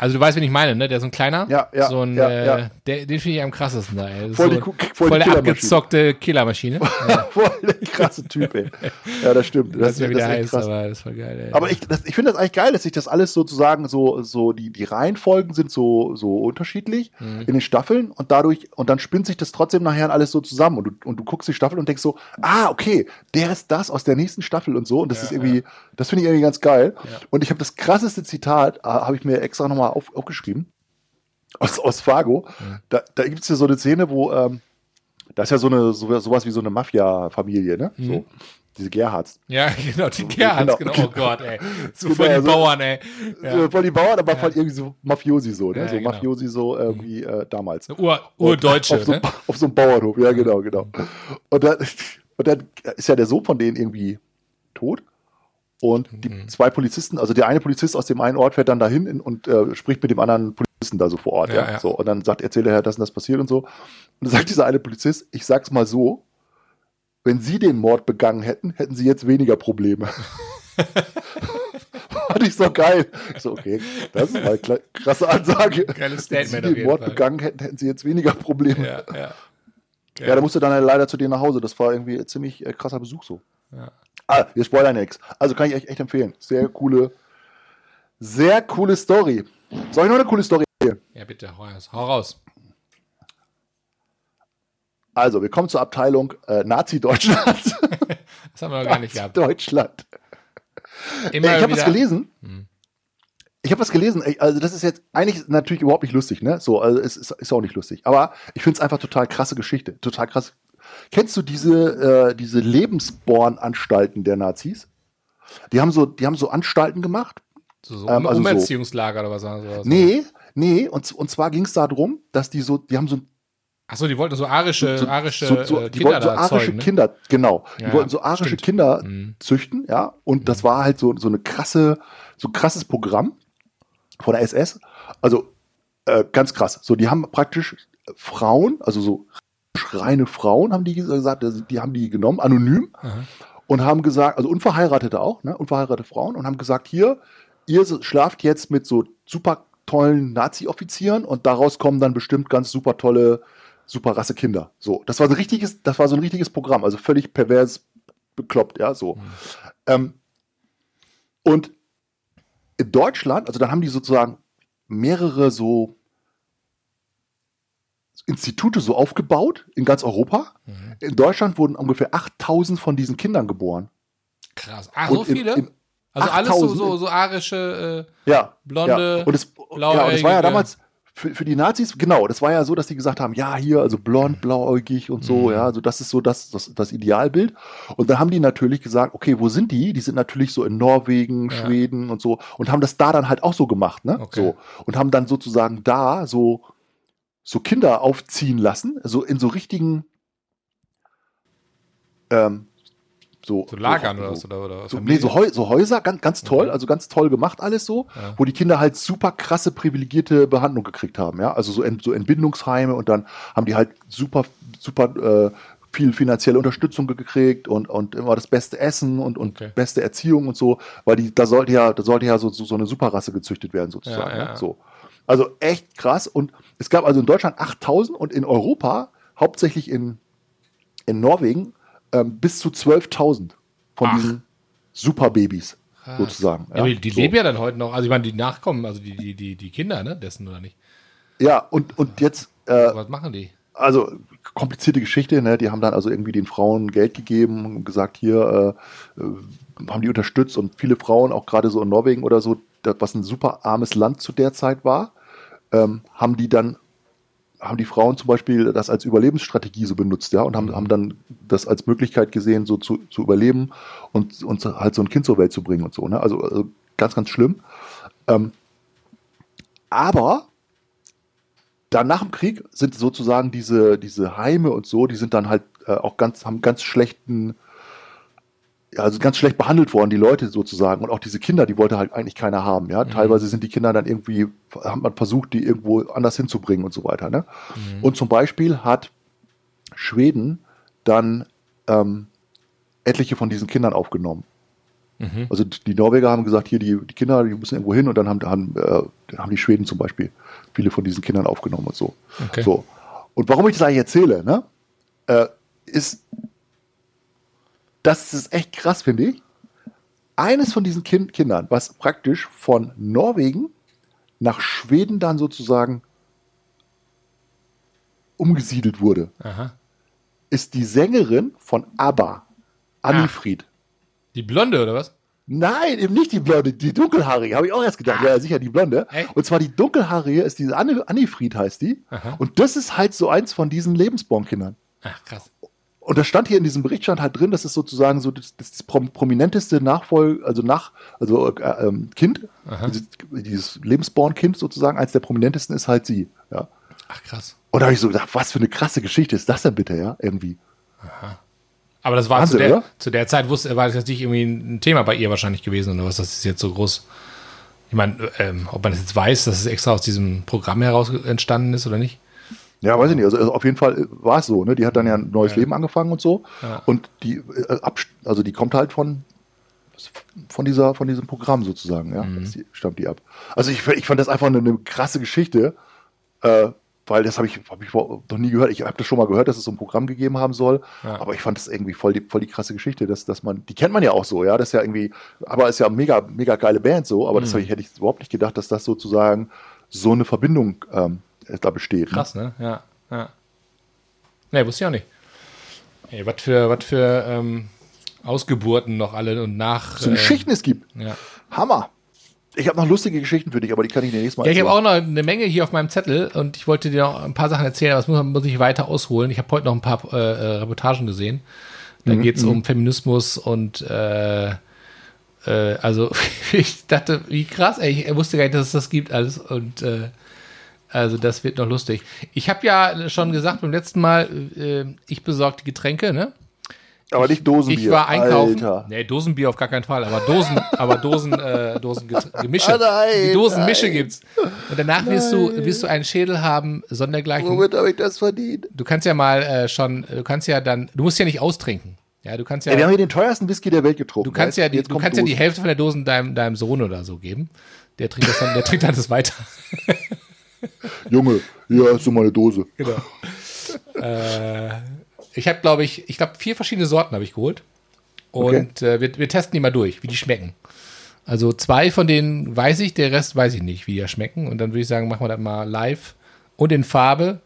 Also du weißt, wen ich meine, ne? Der ist so ein kleiner.
Ja, ja,
So ein,
ja,
äh,
ja.
Der, den finde ich am krassesten da, ey. Das
Voll
so
die Ku- voll die
voll der abgezockte Killermaschine. [LAUGHS]
Voll der krasse Typ, ey. Ja, das stimmt.
Das ist ja
das
wieder heiß,
krass.
aber das war geil, ey.
Aber ich, das, ich finde das eigentlich geil, dass sich das alles sozusagen so, so die, die Reihenfolgen sind so, so unterschiedlich
Mhm.
in den Staffeln und dadurch, und dann spinnt sich das trotzdem nachher alles so zusammen und du, und du guckst die Staffel und denkst so, ah, okay, der ist das aus der nächsten Staffel und so und das ist irgendwie, das finde ich irgendwie ganz geil. Und ich habe das krasseste Zitat, ah, habe ich mir extra nochmal auf, aufgeschrieben, aus, aus Fargo. Da, da gibt es ja so eine Szene, wo, ähm, da ist ja so eine, so, sowas wie so eine Mafia-Familie, ne? So, diese Gerhards.
ja, [LAUGHS] genau, die Gerhards, genau.
genau.
Oh Gott, ey. So
Genau,
voll die
so-
Bauern, ey. Ja.
So, voll die Bauern, aber voll irgendwie so Mafiosi so, ne?
Ja,
so
genau.
Mafiosi so irgendwie äh, damals.
Ur, Urdeutsche,
auf so,
ne? [LAUGHS]
auf so einem Bauernhof, ja, genau, genau. Und dann, [LAUGHS] und dann ist ja der Sohn von denen irgendwie tot. Und die
Mhm.
zwei Polizisten, also der eine Polizist aus dem einen Ort fährt dann dahin in, und äh, spricht mit dem anderen Polizisten da so vor Ort.
Ja,
Ja,
ja.
So, und dann sagt, erzähle er, das und das passiert und so. Und dann sagt dieser eine Polizist, ich sag's mal so, wenn Sie den Mord begangen hätten, hätten Sie jetzt weniger Probleme. [LAUGHS] Fand ich so geil. Ich so, okay, das ist mal eine krasse Ansage.
Geiles
Wenn Sie
Statement
den Mord
Fall.
begangen hätten, hätten Sie jetzt weniger Probleme.
Ja, ja.
Ja, da musste dann leider zu denen nach Hause. Das war irgendwie ein ziemlich äh, krasser Besuch so.
Ja.
Ah, wir spoilern nichts. Also kann ich euch echt empfehlen. Sehr coole, sehr coole Story. Soll ich noch eine coole Story erzählen?
Ja, bitte, hau raus. Hau raus.
Also, wir kommen zur Abteilung äh, Nazi-Deutschland. [LAUGHS]
Das haben wir noch gar nicht gehabt.
Deutschland.
Immer
ich habe was gelesen. Ich habe was gelesen. Also, das ist jetzt eigentlich natürlich überhaupt nicht lustig, ne? So, also es ist, ist auch nicht lustig. Aber ich finde es einfach total krasse Geschichte. Total krass. Kennst du diese, äh, diese Lebensborn-Anstalten der Nazis? Die haben so, die haben so Anstalten gemacht.
So, so
ähm, also so-
Umerziehungslager oder was? sowas.
Nee, nee, und, und zwar ging es darum, dass die so, die haben so,
Achso, die wollten so arische,
so,
arische
so, so
äh,
die
Kinder
wollten so arische
zeugen, ne?
Kinder, genau, die
Ja,
wollten so arische
stimmt.
Kinder
Mhm.
züchten, ja, und das war halt so, so eine krasse, so ein krasses Programm von der SS, also äh, ganz krass, so die haben praktisch Frauen, also so reine Frauen haben die gesagt, die haben die genommen, anonym,
Aha.
und haben gesagt, also Unverheiratete auch, ne, unverheiratete Frauen, und haben gesagt, hier, ihr schlaft jetzt mit so super tollen Nazi-Offizieren und daraus kommen dann bestimmt ganz super tolle, super rasse Kinder. So, das war so ein richtiges, das war so ein richtiges Programm, also völlig pervers bekloppt, ja, so. Ähm, und in Deutschland, also dann haben die sozusagen mehrere so Institute so aufgebaut in ganz Europa.
Mhm.
In Deutschland wurden ungefähr 8000 von diesen Kindern geboren.
Krass. Ah, so viele?
in
also alles so,
8000
so, so arische,
Ja.
Blonde,
ja. Und es, ja, und es war ja damals für, für die Nazis, genau, das war ja so, dass die gesagt haben, ja, hier, also blond, blauäugig und so,
Mhm.
ja, also das ist so das, das, das Idealbild. Und dann haben die natürlich gesagt, okay, wo sind die? Die sind natürlich so in Norwegen,
Ja.
Schweden und so und haben das da dann halt auch so gemacht, ne?
Okay.
So. Und haben dann sozusagen da so, so Kinder aufziehen lassen, so in so richtigen, ähm, so,
So Lagern
so,
oder was? Oder, oder
so, nee, so, Häu so Häuser, ganz, ganz toll,
Okay.
also ganz toll gemacht alles so,
Ja.
wo die Kinder halt super krasse privilegierte Behandlung gekriegt haben, ja, also so, Ent so Entbindungsheime und dann haben die halt super, super äh, viel finanzielle Unterstützung ge- gekriegt und, und immer das beste Essen und, und
Okay.
beste Erziehung und so, weil die, da sollte ja, da sollte ja so, so, so eine Superrasse gezüchtet werden sozusagen,
Ja, ja.
so. Also echt krass und es gab also in Deutschland 8000 und in Europa, hauptsächlich in, in Norwegen, ähm, bis zu 12.000 von
Ach.
diesen Superbabys sozusagen.
Ja, aber die
so.
leben ja dann heute noch. Also ich meine, die Nachkommen, also die, die, die, die Kinder, ne, dessen oder nicht.
Ja, und, und jetzt, äh,
Was machen die?
also komplizierte Geschichte, ne? Die haben dann also irgendwie den Frauen Geld gegeben und gesagt, hier äh, äh, haben die unterstützt und viele Frauen, auch gerade so in Norwegen oder so, das, was ein super armes Land zu der Zeit war, ähm, haben die dann haben die Frauen zum Beispiel das als Überlebensstrategie so benutzt, ja, und haben, haben dann das als Möglichkeit gesehen, so zu, zu überleben und, und halt so ein Kind zur Welt zu bringen und so, ne? Also, also ganz, ganz schlimm. Ähm, aber dann nach dem Krieg sind sozusagen diese, diese Heime und so, die sind dann halt äh, auch ganz, haben ganz schlechten, also ganz schlecht behandelt worden, die Leute sozusagen. Und auch diese Kinder, die wollte halt eigentlich keiner haben. Ja, teilweise sind die Kinder dann irgendwie, hat man versucht, die irgendwo anders hinzubringen und so weiter. Ne? Und zum Beispiel hat Schweden dann ähm, etliche von diesen Kindern aufgenommen.
Mhm.
Also die Norweger haben gesagt, hier die, die Kinder, die müssen irgendwo hin und dann haben, haben, äh, haben die Schweden zum Beispiel viele von diesen Kindern aufgenommen und so.
Okay.
so. Und warum ich das eigentlich erzähle, ne, äh, ist, das ist echt krass, finde ich. Eines von diesen kind Kindern, was praktisch von Norwegen nach Schweden dann sozusagen umgesiedelt wurde,
Aha.
ist die Sängerin von ABBA, Annifried.
Die Blonde oder was?
Nein, eben nicht die Blonde, die dunkelhaarige, habe ich auch erst gedacht. Ja, ja, sicher die Blonde.
Echt?
Und zwar die dunkelhaarige ist diese Anne, Annifried heißt die.
Aha.
Und das ist halt so eins von diesen Lebensbaumkindern.
Ach, krass.
Und das stand hier in diesem Bericht stand halt drin, das ist sozusagen so das, das prom prominenteste Nachfolg, also nach, also äh, ähm, Kind,
Aha.
dieses, dieses Lebensborn-Kind sozusagen, eins der prominentesten ist halt sie. Ja.
Ach, krass.
Und da habe ich so gedacht, was für eine krasse Geschichte ist das denn bitte, ja, irgendwie.
Aber das war
Wahnsinn,
zu der,
oder?
zu der Zeit, wusste, war das jetzt nicht irgendwie ein Thema bei ihr wahrscheinlich gewesen oder was, das ist jetzt so groß. Ich meine, ähm, ob man das jetzt weiß, dass es extra aus diesem Programm heraus entstanden ist oder nicht.
Ja, weiß ich nicht. Also, also auf jeden Fall war es so. Ne? Die hat dann ja ein neues
Ja.
Leben angefangen und so.
Ja.
Und die, äh, also die kommt halt von, von, dieser, von diesem Programm sozusagen. Ja?
Mhm.
Das die, stammt die ab. Also ich, ich fand das einfach eine, eine krasse Geschichte, äh, weil das habe ich, hab ich noch nie gehört. Ich habe das schon mal gehört, dass es so ein Programm gegeben haben soll.
Ja.
Aber ich fand das irgendwie voll die, voll die krasse Geschichte, dass, dass man, die kennt man ja auch so, ja. Das ist ja irgendwie, aber ist ja mega, mega geile Band so. Aber das
Mhm.
hab ich, hätte ich überhaupt nicht gedacht, dass das sozusagen so eine Verbindung ähm, da besteht. Ne?
Krass, ne? Ja, ja. Ne, wusste ich auch nicht. Ey, was für, was für ähm, Ausgeburten noch alle und nach.
So Geschichten es gibt.
Ja.
Hammer. Ich habe noch lustige Geschichten für dich, aber die kann ich dir nächstes Mal
Ja, ich habe auch noch eine Menge hier auf meinem Zettel und ich wollte dir noch ein paar Sachen erzählen, aber das muss, muss ich weiter ausholen. Ich habe heute noch ein paar äh, äh, Reportagen gesehen. Da
Mhm,
geht es um Feminismus und äh, äh, also [LAUGHS] ich dachte, wie krass, ey, ich wusste gar nicht, dass es das gibt alles und äh, also das wird noch lustig. Ich habe ja schon gesagt beim letzten Mal, äh, ich besorge die Getränke, ne?
aber nicht Dosenbier.
Ich war einkaufen.
Alter.
Nee, Dosenbier auf gar keinen Fall, aber Dosen, [LAUGHS] aber Dosen, äh, Dosen Gemische.
Ah, nein,
die Dosenmische
nein.
gibt's. Und danach wirst du, wirst du einen Schädel haben, sondergleichen.
Womit habe ich das verdient?
Du kannst ja mal äh, schon, du kannst ja dann, du musst ja nicht austrinken. Ja, du kannst ja,
Ja, wir haben hier den teuersten Whisky der Welt getrunken.
du kannst ja, die, du kannst ja die
Dosen.
Hälfte von der Dosen deinem, deinem Sohn oder so geben. Der trinkt das dann, der trinkt dann das weiter. [LAUGHS] [LAUGHS]
Junge, hier hast du mal eine Dose.
Genau. [LAUGHS] äh, ich habe, glaube ich, ich glaube, vier verschiedene Sorten habe ich geholt. Und äh, wir, wir testen die mal durch, wie die schmecken. Also zwei von denen weiß ich, der Rest weiß ich nicht, wie die schmecken. Und dann würde ich sagen, machen wir das mal live. Und in Farbe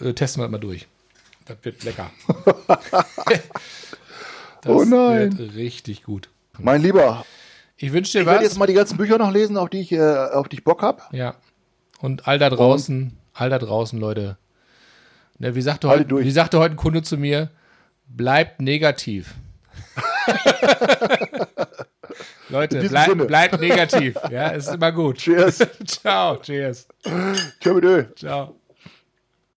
äh, testen wir das mal durch. Das wird lecker. [LAUGHS] das
Oh nein.
wird richtig gut.
Mein Lieber,
Ich wünsche dir
ich werde
was.
jetzt mal die ganzen Bücher noch lesen, auf die ich, äh, auf die ich Bock habe.
ja. Und all da draußen, all da draußen, Leute. Ne, wie, sagte heute, wie sagte heute ein Kunde zu mir, bleibt negativ. [LAUGHS] Leute, bleib, bleibt negativ. Ja, ist immer gut.
Cheers. [LAUGHS]
Ciao, cheers.
Tschö.
Ciao.